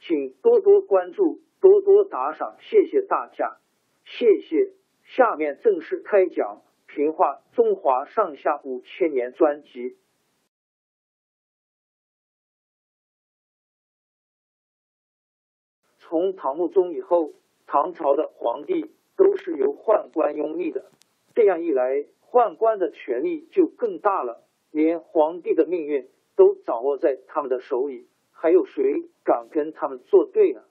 请多多关注，多多打赏，谢谢大家，谢谢。下面正式开讲《评话中华上下五千年》专辑。从唐穆宗以后，唐朝的皇帝都是由宦官拥立的，这样一来，宦官的权力就更大了，连皇帝的命运都掌握在他们的手里。还有谁敢跟他们作对呢？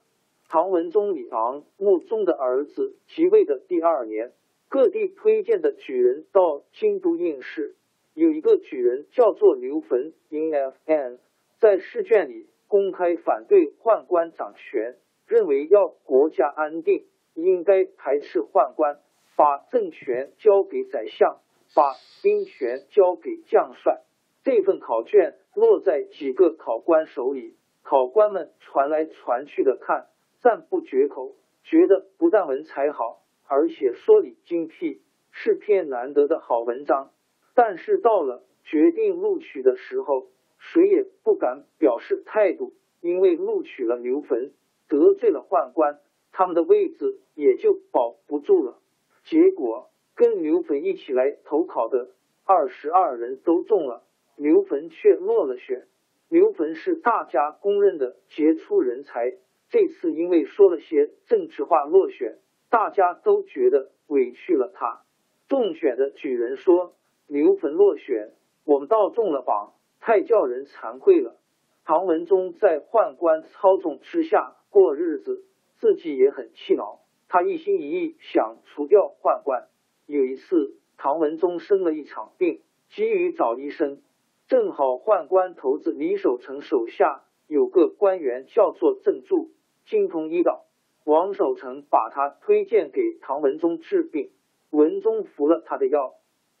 唐文宗李昂穆宗的儿子即位的第二年，各地推荐的举人到京都应试，有一个举人叫做刘坟 （In-F-N），在试卷里公开反对宦官掌权，认为要国家安定，应该排斥宦官，把政权交给宰相，把兵权交给将帅。这份考卷落在几个考官手里。考官们传来传去的看，赞不绝口，觉得不但文采好，而且说理精辟，是篇难得的好文章。但是到了决定录取的时候，谁也不敢表示态度，因为录取了刘坟，得罪了宦官，他们的位子也就保不住了。结果跟刘坟一起来投考的二十二人都中了，刘坟却落了选。刘坟是大家公认的杰出人才，这次因为说了些政治话落选，大家都觉得委屈了他。中选的举人说：“刘坟落选，我们倒中了榜，太叫人惭愧了。”唐文宗在宦官操纵之下过日子，自己也很气恼，他一心一意想除掉宦官。有一次，唐文宗生了一场病，急于找医生。正好宦官头子李守成手下有个官员叫做郑注，精通医道。王守成把他推荐给唐文宗治病，文宗服了他的药，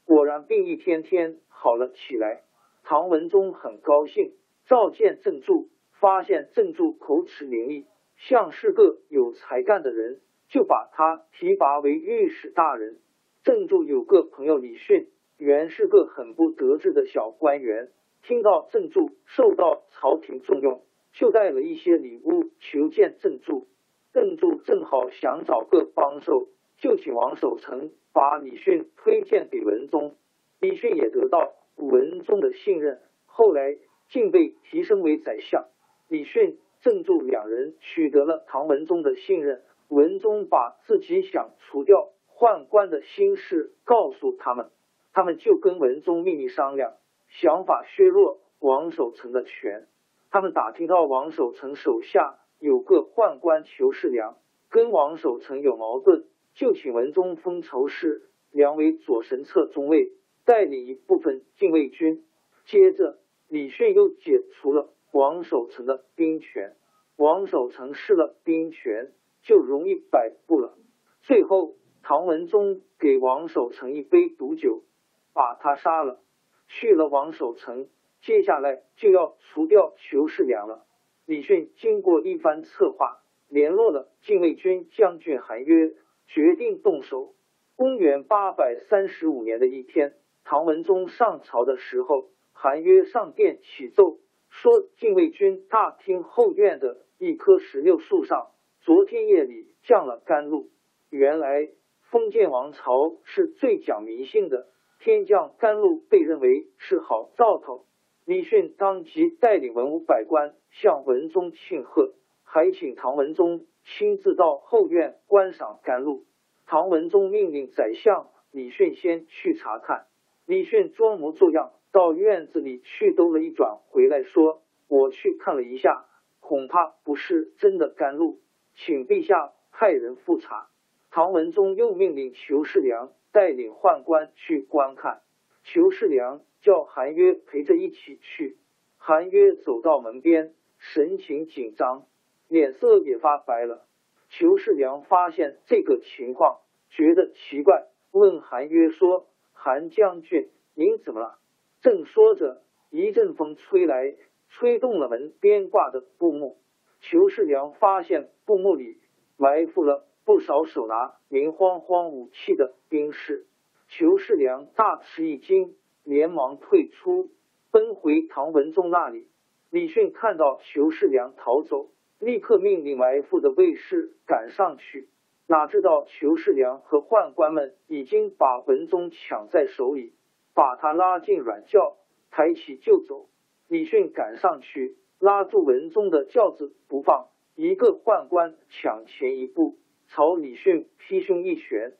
果然病一天天好了起来。唐文宗很高兴，召见郑注，发现郑注口齿伶俐，像是个有才干的人，就把他提拔为御史大人。郑注有个朋友李训。原是个很不得志的小官员，听到郑注受到朝廷重用，就带了一些礼物求见郑注。郑注正好想找个帮手，就请王守成把李训推荐给文宗。李训也得到文宗的信任，后来竟被提升为宰相。李训、郑注两人取得了唐文宗的信任，文宗把自己想除掉宦官的心事告诉他们。他们就跟文宗秘密商量，想法削弱王守成的权。他们打听到王守成手下有个宦官裘世良，跟王守成有矛盾，就请文宗封仇氏良为左神策中尉，带领一部分禁卫军。接着，李训又解除了王守成的兵权。王守成失了兵权，就容易摆布了。最后，唐文宗给王守成一杯毒酒。把他杀了，去了王守成，接下来就要除掉裘世良了。李迅经过一番策划，联络了禁卫军将军韩约，决定动手。公元八百三十五年的一天，唐文宗上朝的时候，韩约上殿启奏说，禁卫军大厅后院的一棵石榴树上，昨天夜里降了甘露。原来封建王朝是最讲迷信的，天降甘露被认为是好兆头。李训当即带领文武百官向文宗庆贺，还请唐文宗亲自到后院观赏甘露。唐文宗命令宰相李训先去查看。李训装模作样到院子里去兜了一转，回来说：“我去看了一下，恐怕不是真的甘露，请陛下派人复查。”唐文宗又命令裘世良带领宦官去观看。裘世良叫韩约陪着一起去。韩约走到门边，神情紧张，脸色也发白了。裘世良发现这个情况，觉得奇怪，问韩约说：“韩将军，您怎么了？”正说着，一阵风吹来，吹动了门边挂的布幕。裘世良发现布幕里埋伏了不少手拿明晃晃武器的兵士。裘世良大吃一惊，连忙退出，奔回唐文宗那里。李训看到裘世良逃走。立刻命令埋伏的卫士赶上去，哪知道裘世良和宦官们已经把文宗抢在手里，把他拉进软轿，抬起就走。李训赶上去拉住文宗的轿子不放，一个宦官抢前一步，朝李训劈胸一拳，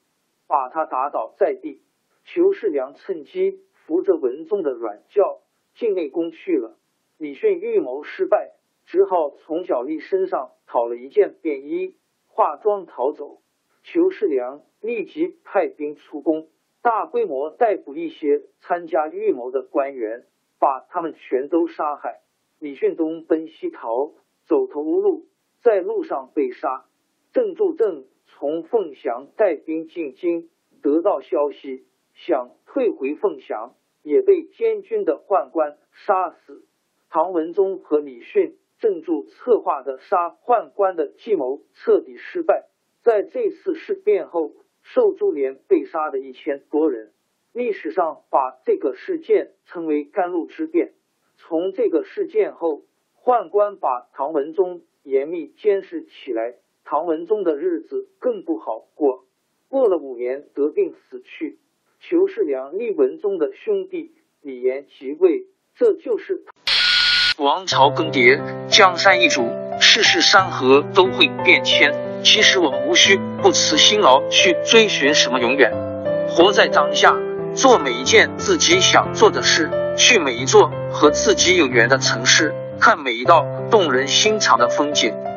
把他打倒在地。裘世良趁机扶着文宗的软轿进内宫去了。李训预谋失败。只好从小丽身上讨了一件便衣，化妆逃走。裘世良立即派兵出宫，大规模逮捕一些参加预谋的官员，把他们全都杀害。李训东奔西逃，走投无路，在路上被杀。郑助正从凤翔带兵进京，得到消息，想退回凤翔，也被监军的宦官杀死。唐文宗和李训。郑注策划的杀宦官的计谋彻底失败。在这次事变后，受株连被杀的一千多人，历史上把这个事件称为甘露之变。从这个事件后，宦官把唐文宗严密监视起来，唐文宗的日子更不好过。过了五年，得病死去。裘世良立文宗的兄弟李炎即位，这就是。王朝更迭，江山易主，世事山河都会变迁。其实我们无需不辞辛劳去追寻什么永远，活在当下，做每一件自己想做的事，去每一座和自己有缘的城市，看每一道动人心肠的风景，